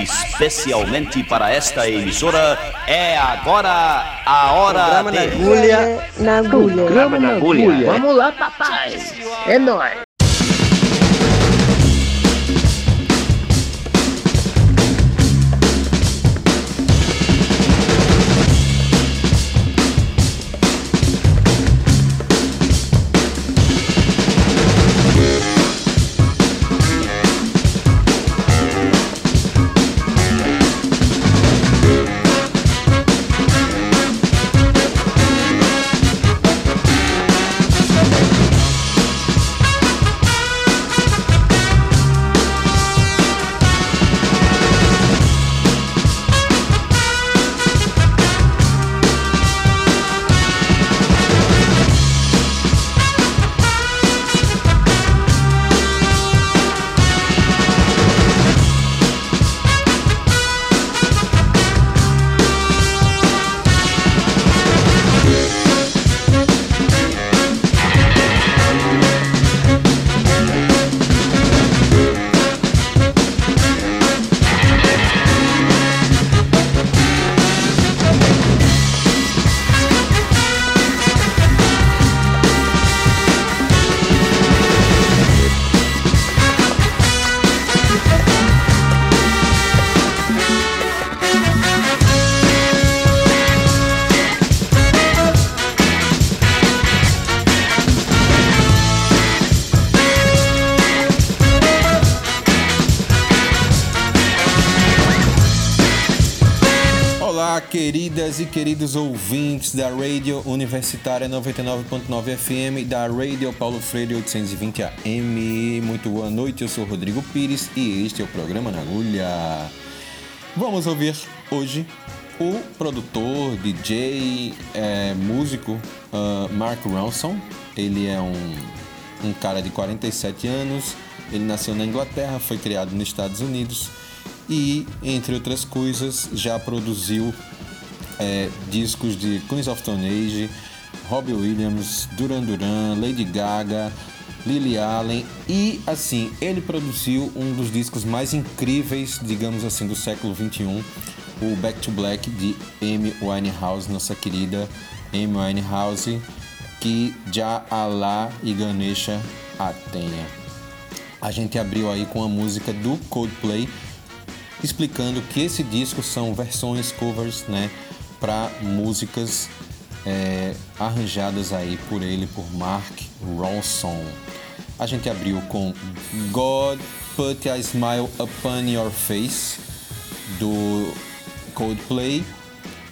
Especialmente para esta emissora, é agora a hora Programa de... na agulha. Na agulha. Programa na agulha. Vamos lá, papai. É nóis. Olá, queridas e queridos ouvintes da Radio Universitária 99.9 FM, da Radio Paulo Freire 820 AM. Muito boa noite, eu sou Rodrigo Pires e este é o programa Na Agulha. Vamos ouvir hoje o produtor, DJ, é, músico ah, Mark Ronson. Ele é um, um cara de 47 anos, ele nasceu na Inglaterra, foi criado nos Estados Unidos e, entre outras coisas, já produziu é, discos de Queens of Stone Age, Robbie Williams, Duran Duran, Lady Gaga, Lily Allen e assim ele produziu um dos discos mais incríveis, digamos assim, do século 21, o Back to Black de Amy Winehouse, nossa querida Amy Winehouse, que já Allah e Ganesha a tenha. A gente abriu aí com a música do Coldplay explicando que esse disco são versões covers, né, para músicas é, arranjadas aí por ele, por Mark Ronson. A gente abriu com God Put a Smile Upon Your Face do Coldplay,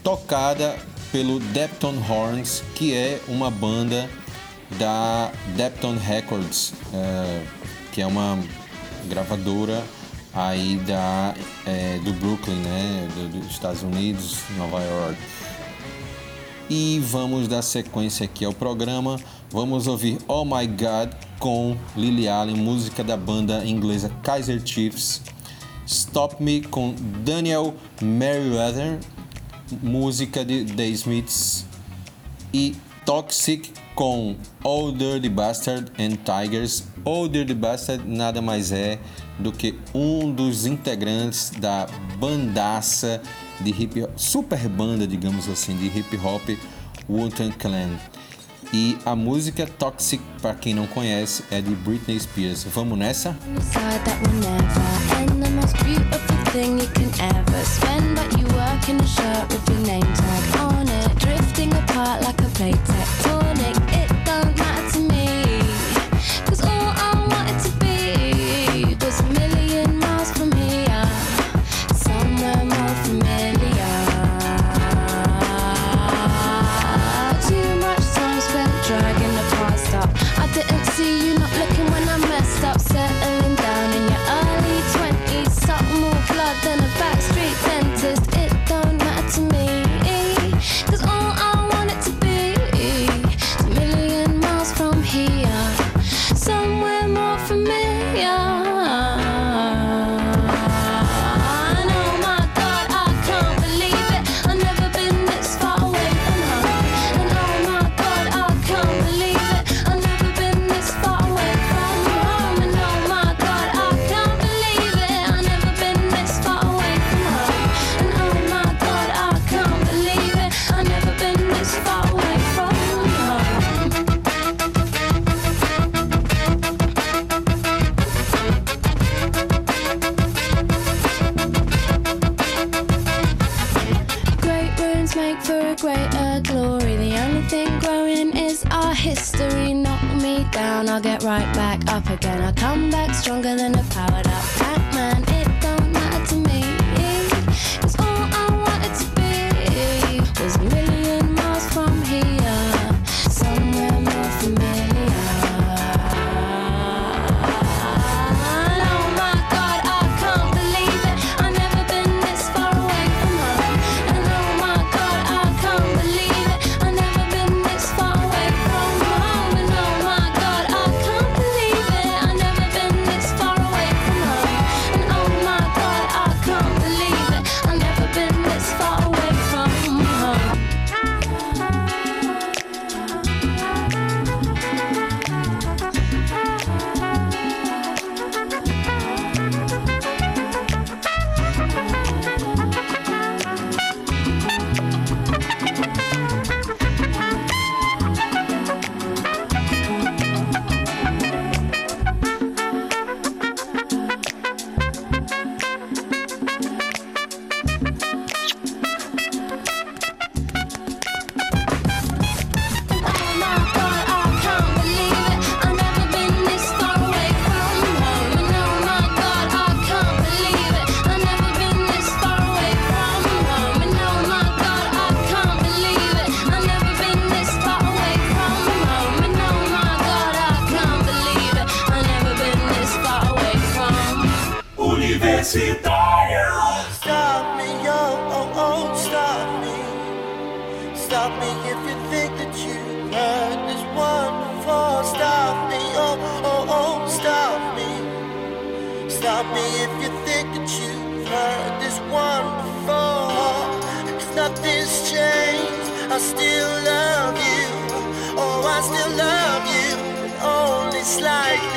tocada pelo Depton Horns, que é uma banda da Depton Records, é, que é uma gravadora aí da, é, do Brooklyn, né, do- dos Estados Unidos, Nova York. E vamos dar sequência aqui ao programa. Vamos ouvir Oh My God com Lily Allen, música da banda inglesa Kaiser Chiefs. Stop Me com Daniel Merriweather, música de The Smiths. E Toxic com Old Dirty Bastard and Tigers. Old Dirty Bastard nada mais é do que um dos integrantes da bandaça de hip hop, super banda, digamos assim, de hip hop Wu-Tang Clan. E a música Toxic, para quem não conhece, é de Britney Spears. Vamos nessa? Side I'll get right back up again. I'll come back stronger than a power up. Universitária. Stop me, yo, oh, oh, stop me. Stop me if you think that you've heard this one before. Stop me, oh, oh, oh, stop me. Stop me if you think that you've heard this one before. Cause nothing's changed, I still love you. Oh, I still love you, but only slightly.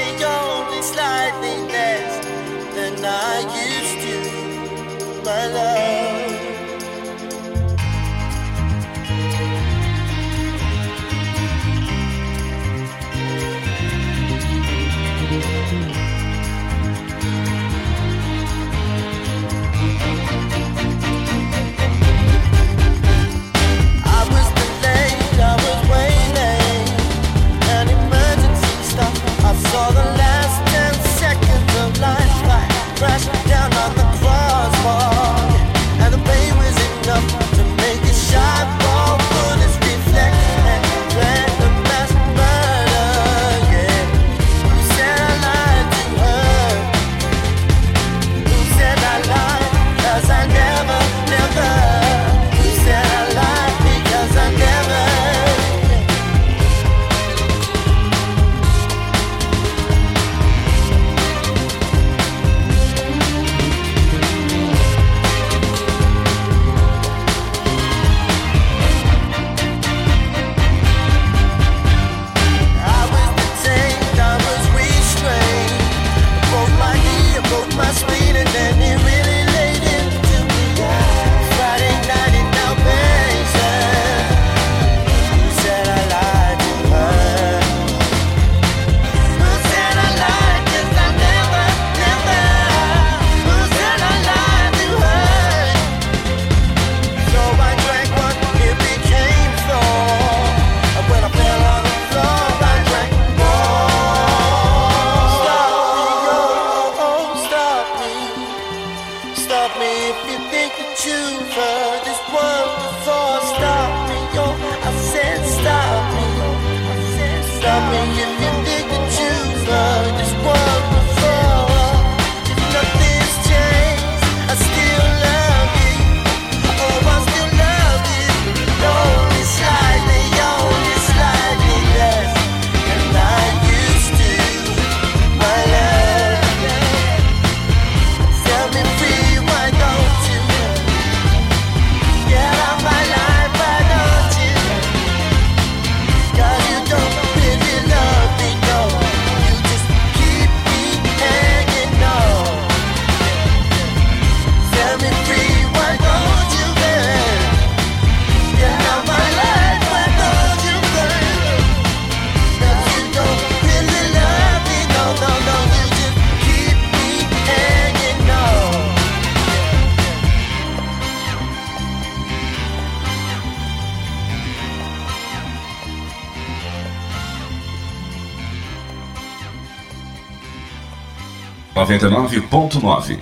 99.9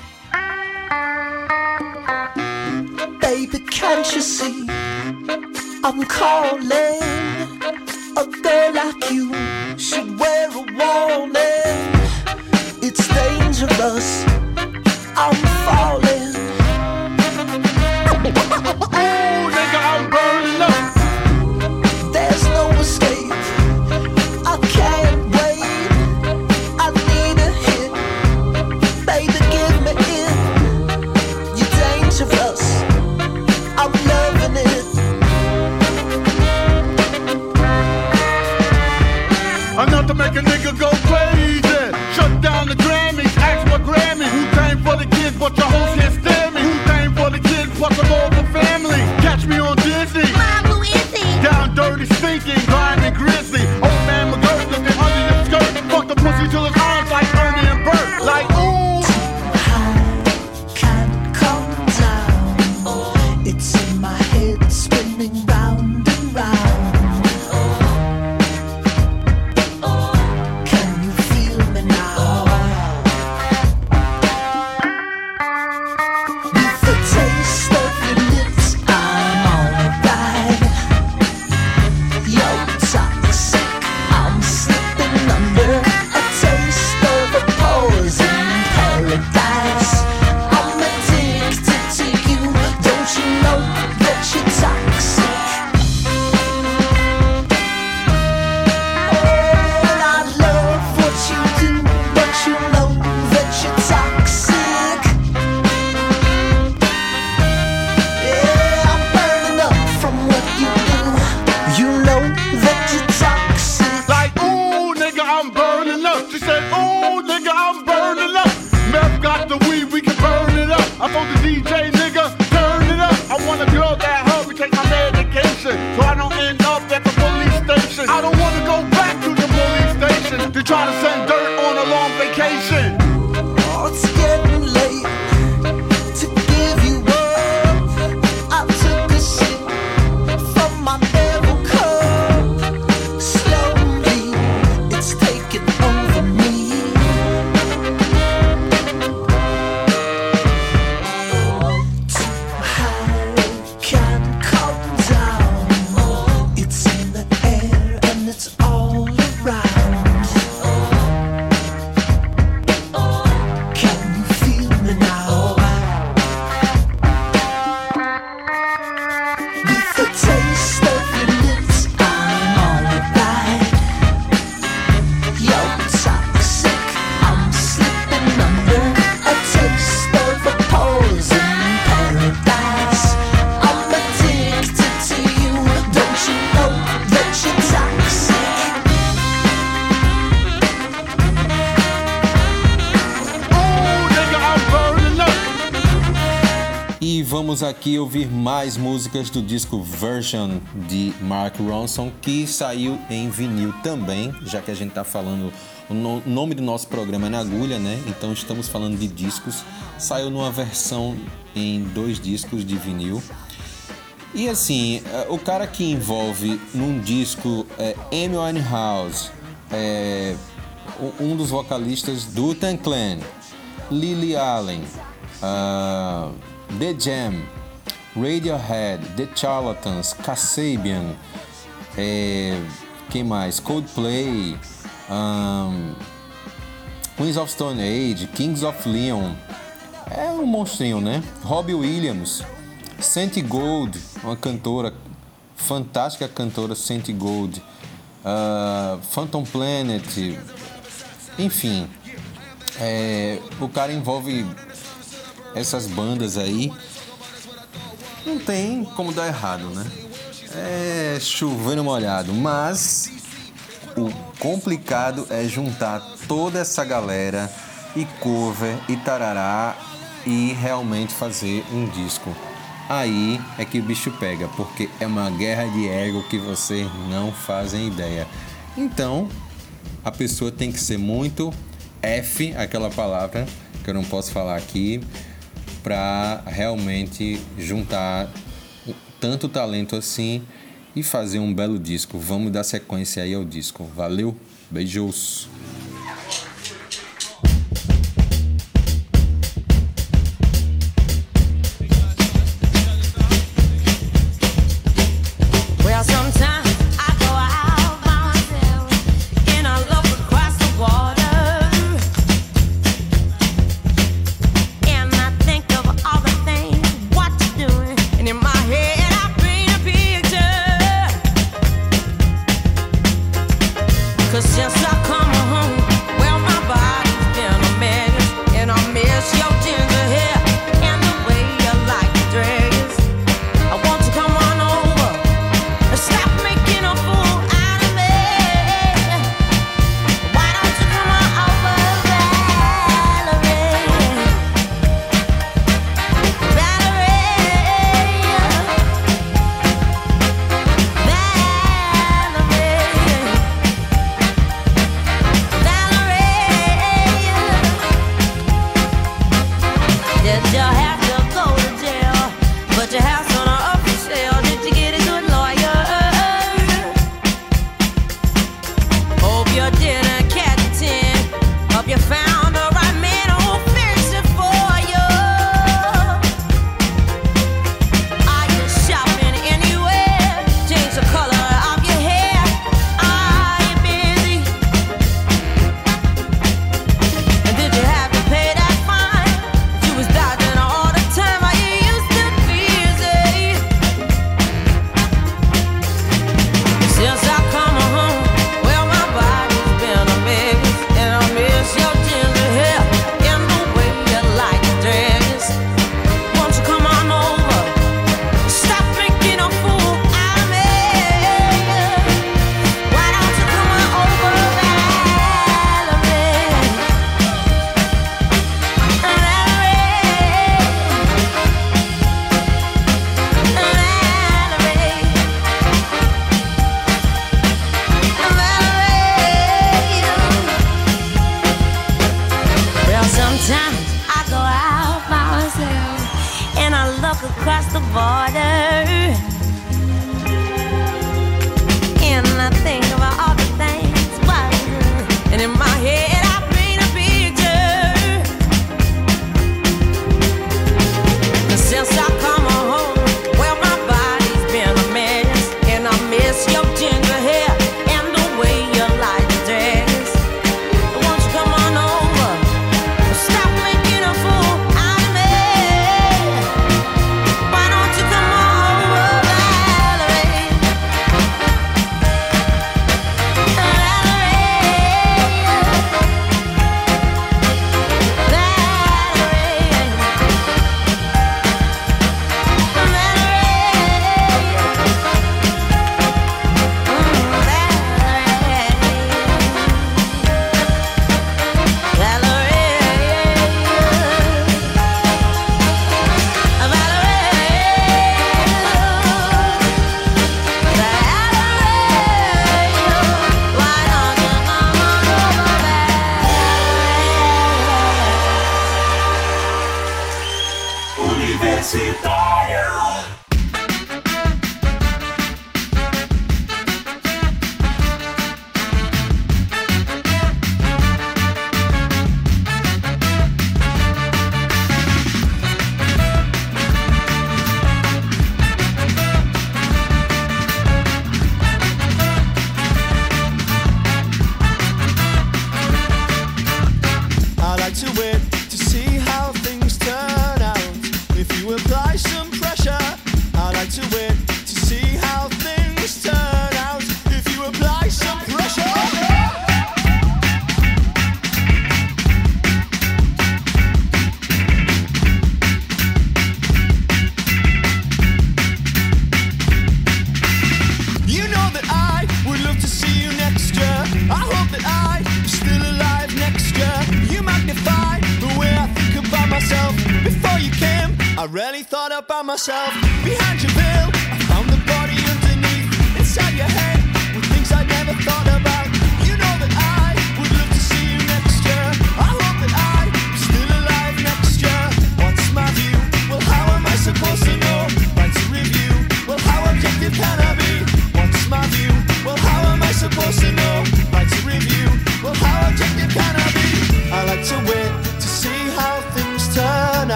Baby, can't you see? I'm calling. A girl like you should wear a warning. It's dangerous. I'm falling. Aqui ouvir mais músicas do disco Version de Mark Ronson, que saiu em vinil também, já que a gente tá falando. O no- nome do nosso programa é na agulha, né? Então estamos falando de discos. Saiu numa versão em dois discos de vinil. E assim, eh, o cara que envolve num disco é Amy Winehouse, é, u- um dos vocalistas do Tan Clan, Lily Allen, ah, The Jam, Radiohead, The Charlatans, Kasabian, é, quem mais? Coldplay, ahn, Queens of Stone Age, Kings of Leon, é um monstrinho, né? Robbie Williams, Santi Gold, uma cantora, fantástica cantora Santi Gold, ah, Phantom Planet, enfim, é, o cara envolve essas bandas aí. Não tem como dar errado, né? É chovendo molhado, mas o complicado é juntar toda essa galera e cover e tarará e realmente fazer um disco. Aí é que o bicho pega, porque é uma guerra de ego que vocês não fazem ideia. Então, a pessoa tem que ser muito F, aquela palavra que eu não posso falar aqui, para realmente juntar tanto talento assim e fazer um belo disco. Vamos dar sequência aí ao disco. Valeu, beijos.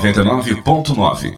99.9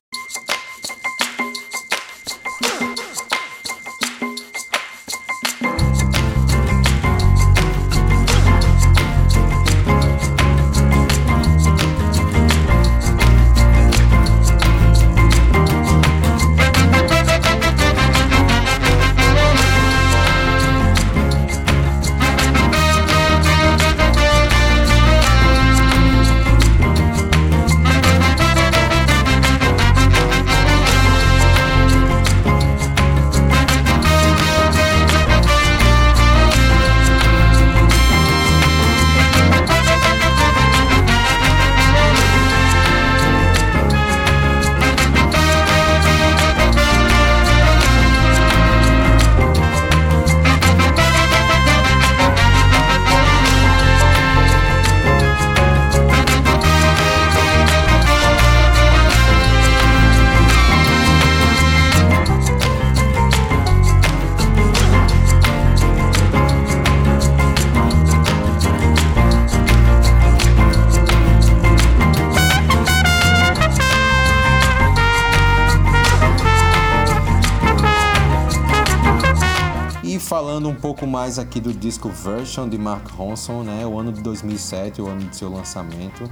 aqui do disco Version de Mark Ronson, né? O ano de 2007, o ano de seu lançamento.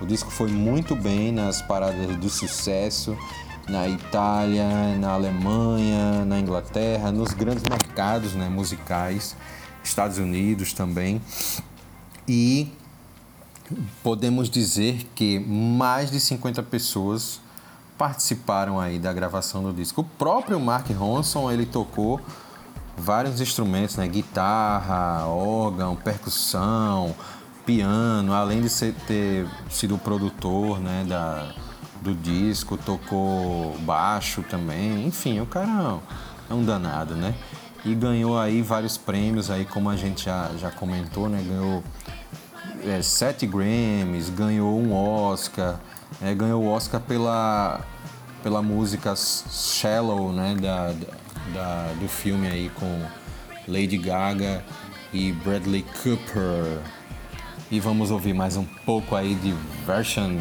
O disco foi muito bem nas paradas do sucesso, na Itália, na Alemanha, na Inglaterra, nos grandes mercados né, musicais, Estados Unidos também. E podemos dizer que mais de 50 pessoas participaram aí da gravação do disco. O próprio Mark Ronson, ele tocou vários instrumentos, né? Guitarra, órgão, percussão, piano, além de ser, ter sido produtor, né, da, do disco, tocou baixo também. Enfim, o cara é um danado, né? E ganhou aí vários prêmios aí, como a gente já, já comentou, né? Ganhou é, sete Grammys, ganhou um Oscar, é, ganhou o Oscar pela, pela música Shallow, né, da, da, do filme aí com Lady Gaga e Bradley Cooper. E vamos ouvir mais um pouco aí de Version.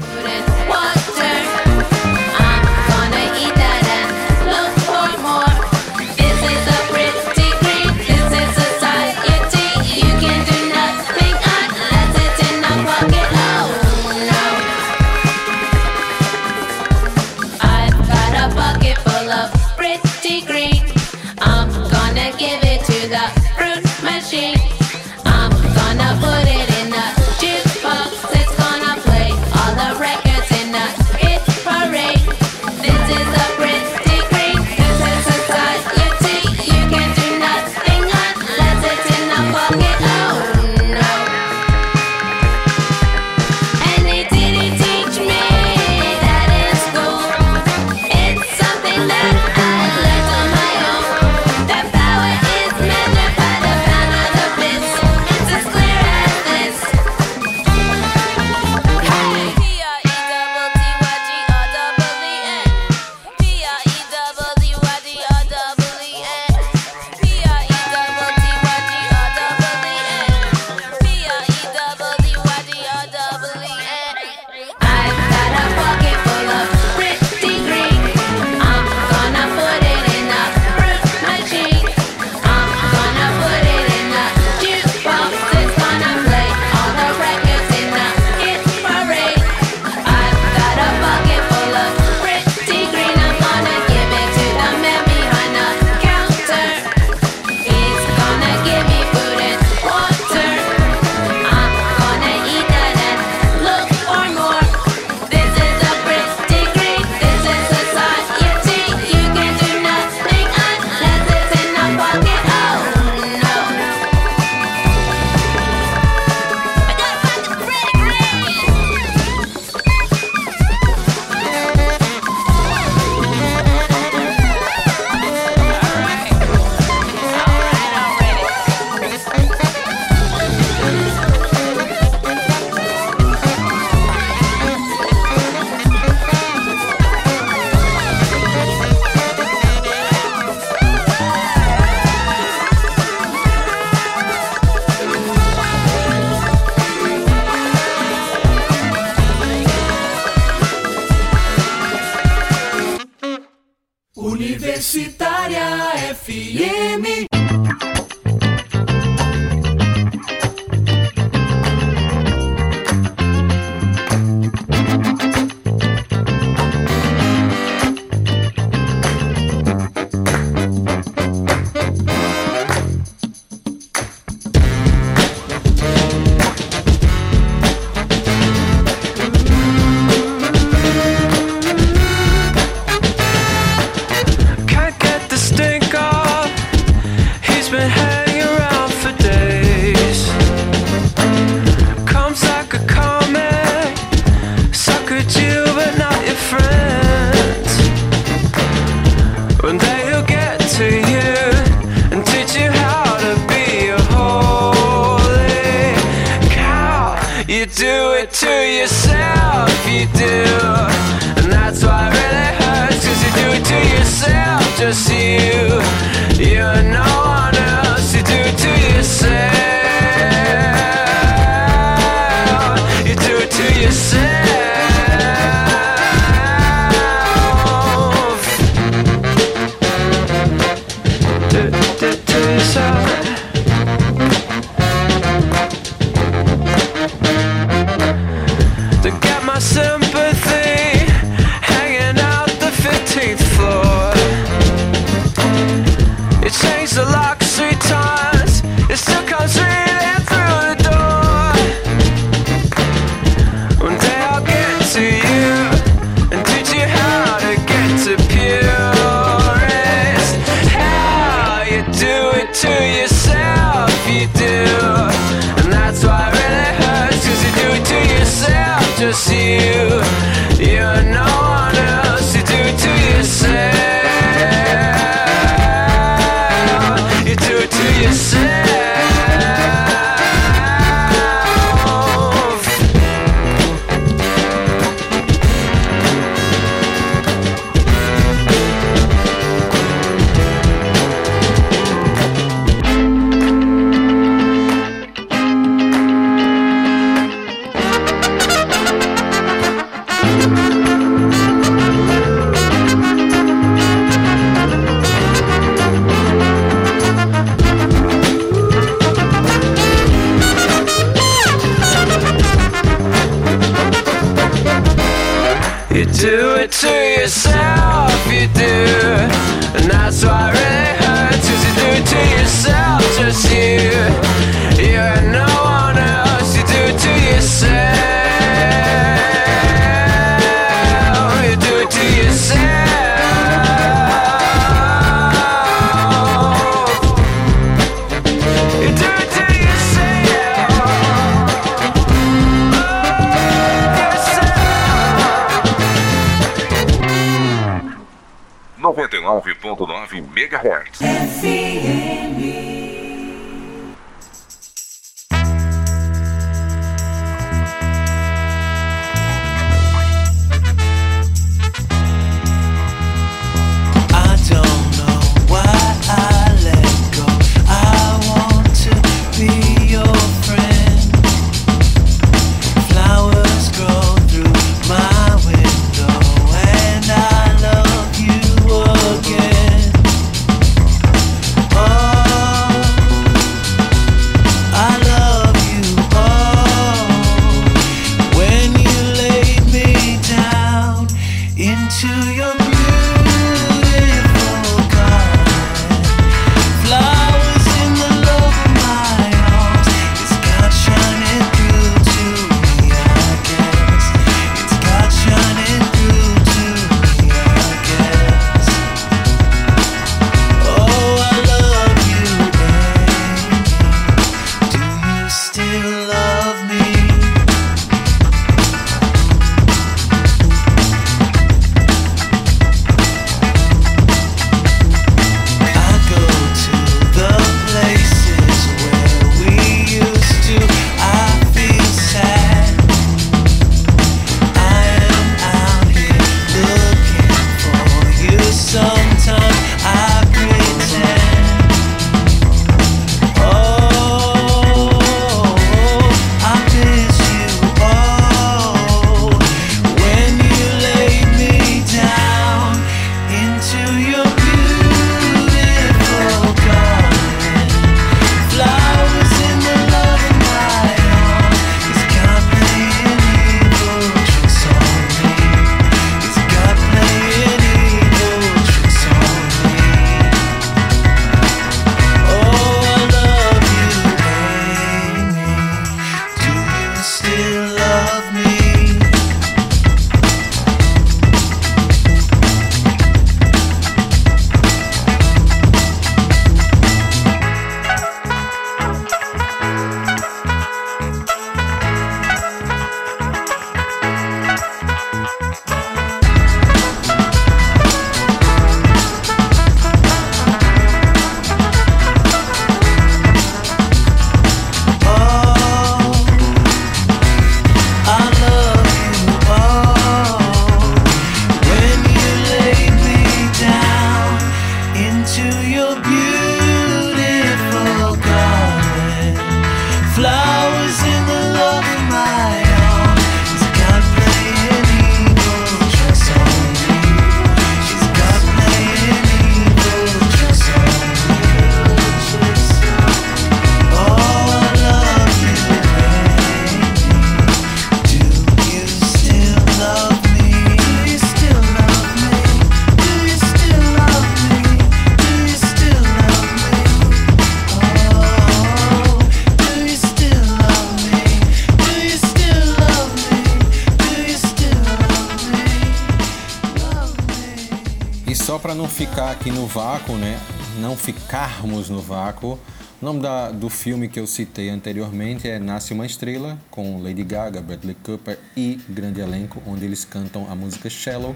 filme que eu citei anteriormente é Nasce uma Estrela, com Lady Gaga, Bradley Cooper e grande elenco, onde eles cantam a música Shallow,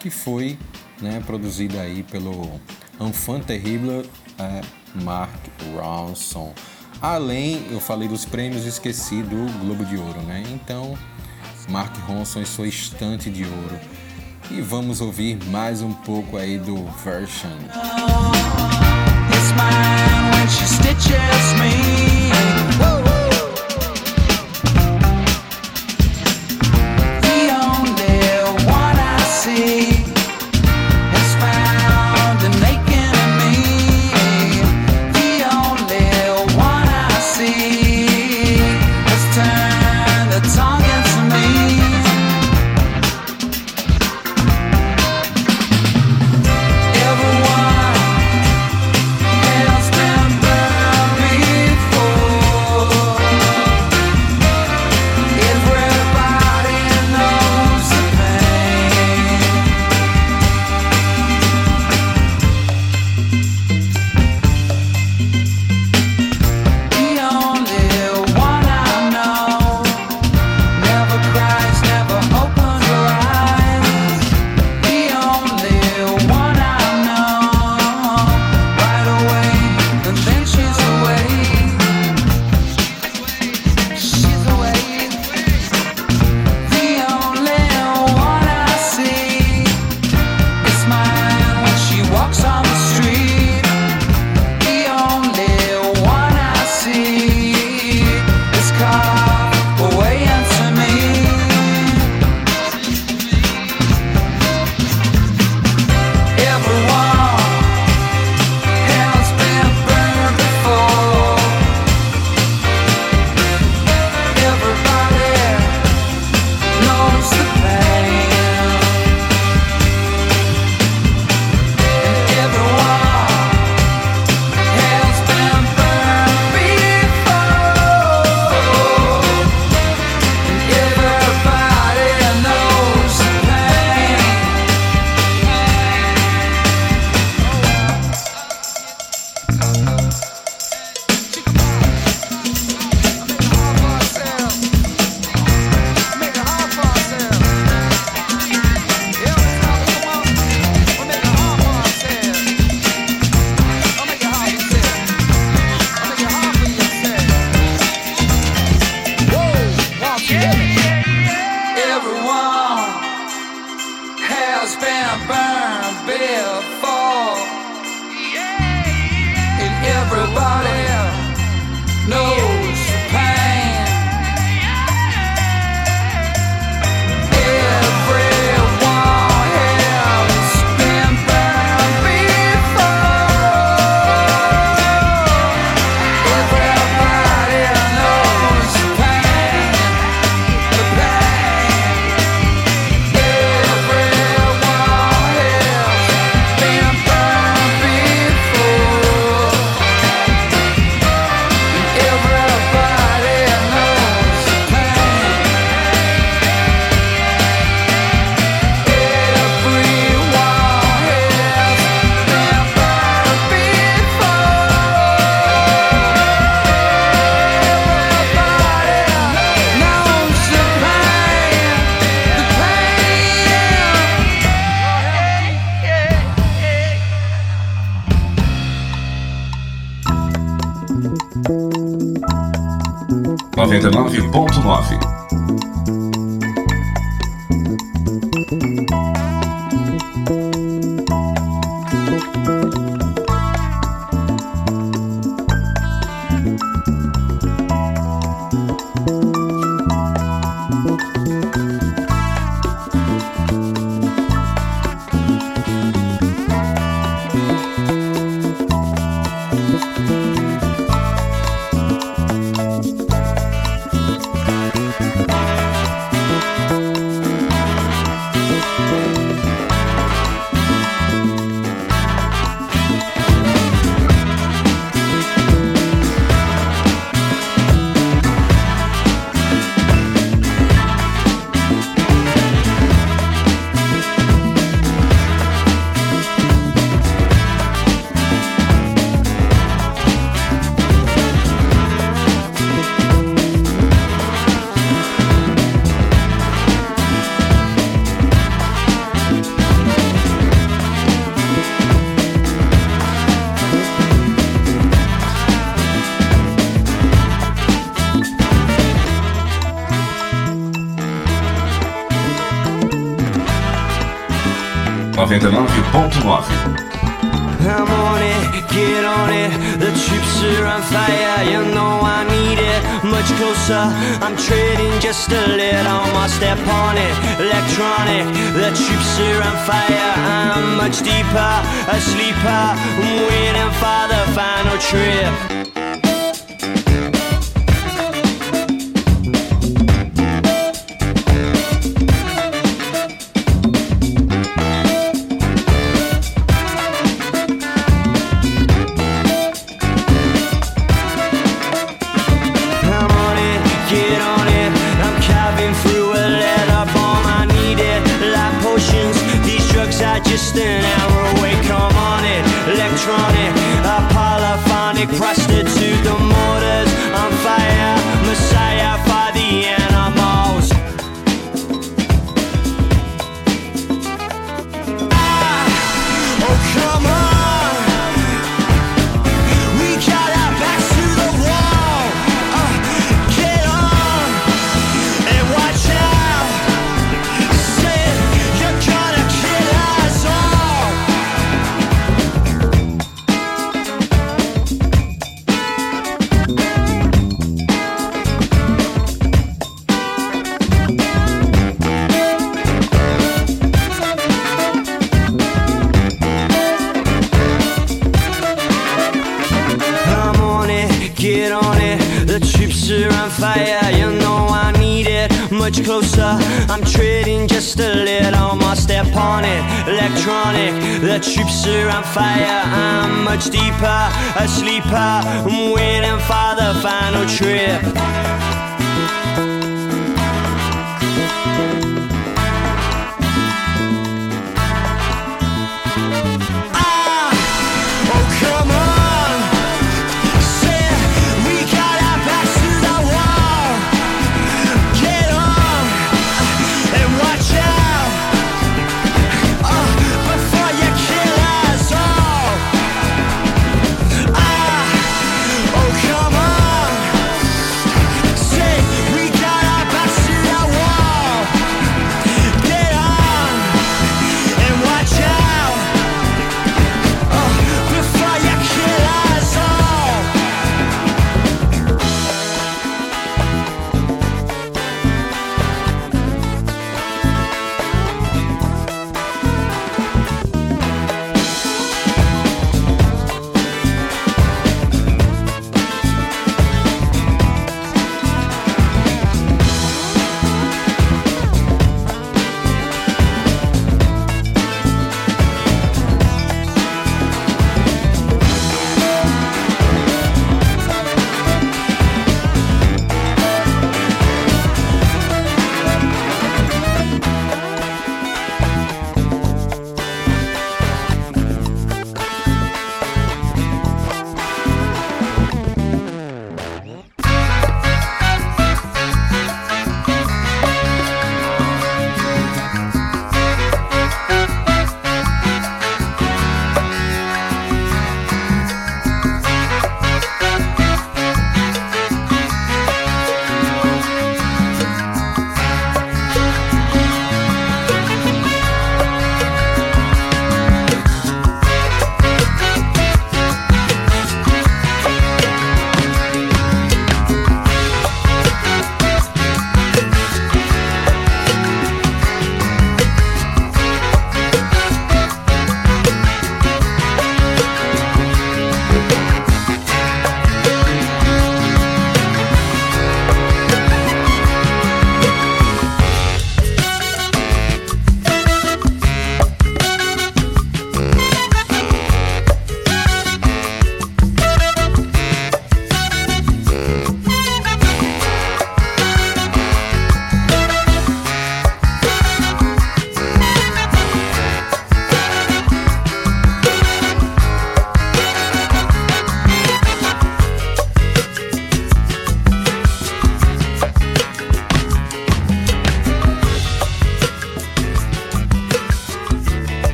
que foi né, produzida aí pelo enfant terrible é, Mark Ronson. Além, eu falei dos prêmios e esqueci do Globo de Ouro, né? Então, Mark Ronson e sua estante de ouro. E vamos ouvir mais um pouco aí do Version. Oh, when she stitches me. 99.9. on fire, you know I need it. Much closer, I'm treading just a little more. Step on it, electronic. The troops are on fire, I'm much deeper, a sleeper. I'm waiting for the final trip. chronic prostitute. pressure on fire. I'm much deeper, a sleeper. I'm waiting for the final trip.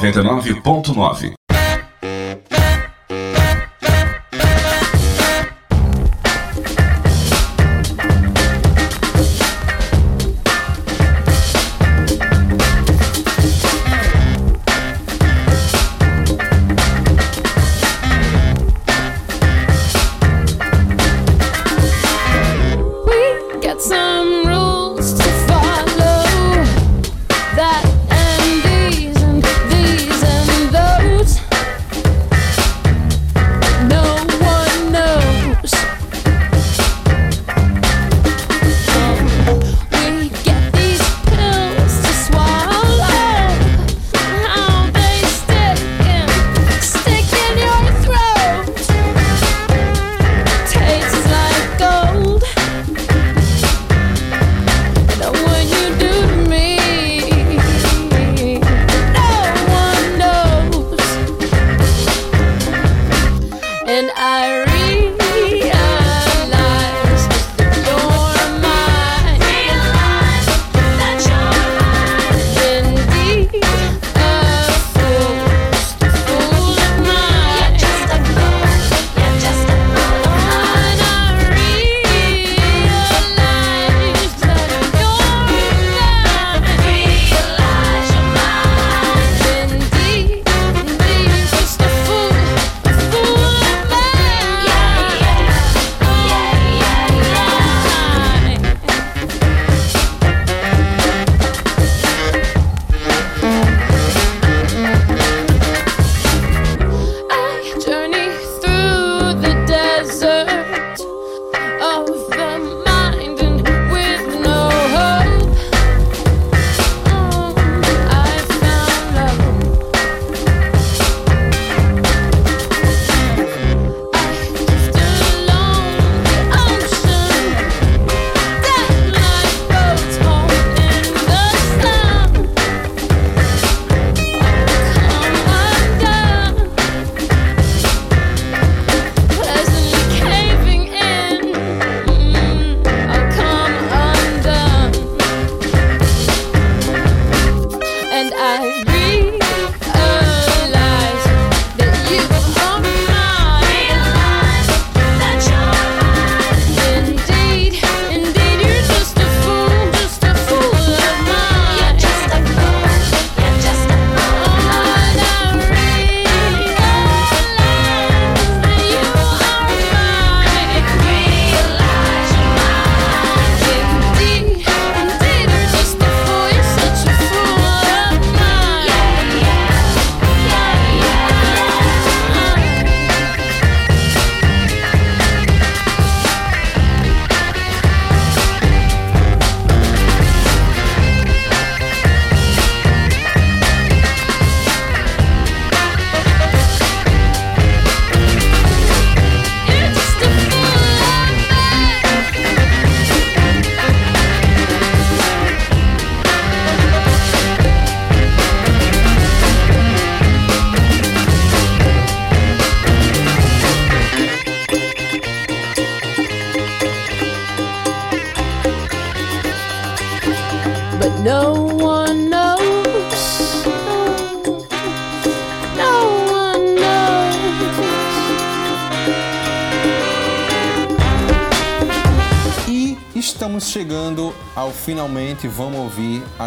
99.9.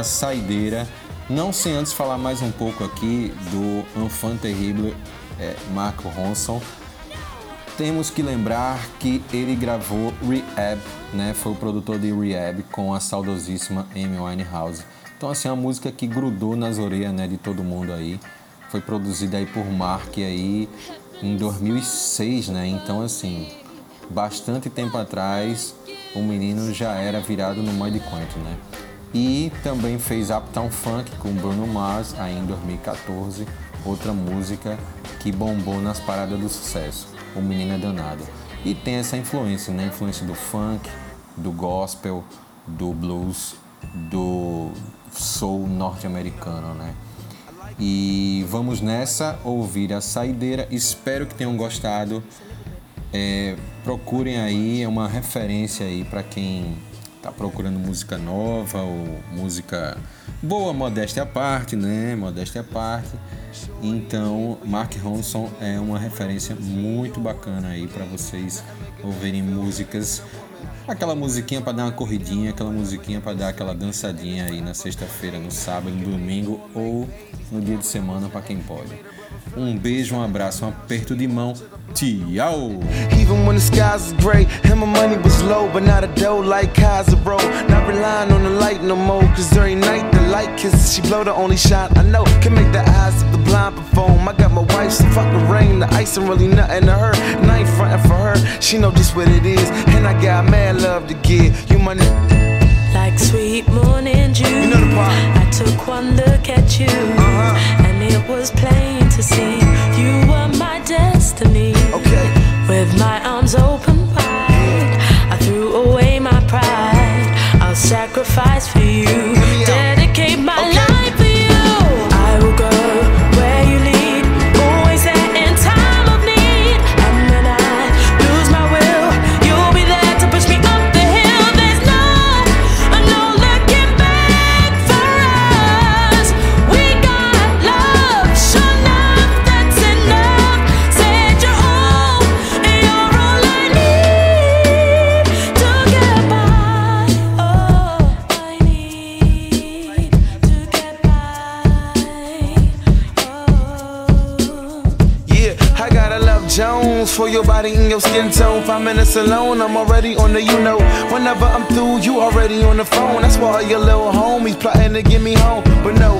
saideira. Não sem antes falar mais um pouco aqui do Enfant Terrible é, Marco Ronson. Temos que lembrar que ele gravou Rehab, né? Foi o produtor de Rehab com a saudosíssima Amy Winehouse. Então assim, uma música que grudou nas orelhas, né, de todo mundo aí. Foi produzida aí por Mark aí em 2006, né? Então assim, bastante tempo atrás, o menino já era virado no Mud Quanto, né? E também fez Uptown Funk com Bruno Mars aí em 2014, outra música que bombou nas paradas do sucesso, O Menino é Danado. E tem essa influência, né? Influência do funk, do gospel, do blues, do soul norte-americano, né? E vamos nessa ouvir a saideira. Espero que tenham gostado. É, procurem aí, é uma referência aí para quem tá procurando música nova ou música boa, modéstia à parte, né? Modéstia à parte. Então, Mark Ronson é uma referência muito bacana aí para vocês ouvirem músicas. Aquela musiquinha para dar uma corridinha, aquela musiquinha para dar aquela dançadinha aí na sexta-feira, no sábado, no domingo ou no dia de semana para quem pode. Um beijo, um abraço, um aperto de mão. Tchau! Even when the skies was gray and my money was low, but not a dough like Kaiser, bro. Not relying on the light no more, cause every night the light kisses, she blow the only shot I know. Can make the eyes of the blind perform. I got my wife, so fuck the rain, the ice ain't really nothing to her. And I ain't frontin' for her, she know just what it is. And I got mad love to give. You my nigga. Like sweet morning dew. You know the part. I took one look at you, Uh-huh. and it was plain to see you were my destiny. Okay. With my arms open your skin tone. Five minutes alone, I'm already on the you know. Whenever I'm through, you already on the phone. That's why your little homies plotting to get me home. But no,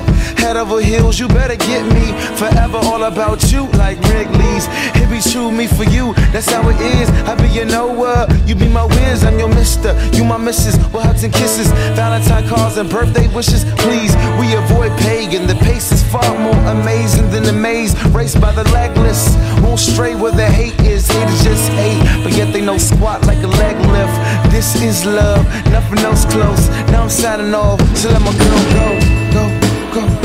head over heels, you better get me. Forever all about you, like Wrigley's. It be true, me for you, that's how it is. I be your Noah, you be my whiz, I'm your mister. You my missus, with hugs and kisses. Valentine cards and birthday wishes, please. We avoid pagan, the pace is far more amazing than the maze. Raced by the legless, won't stray where the hate is. Haters just hate, but yet they know squat like a leg lift. This is love, nothing else close. Now I'm signing off, so let my girl go, go, go.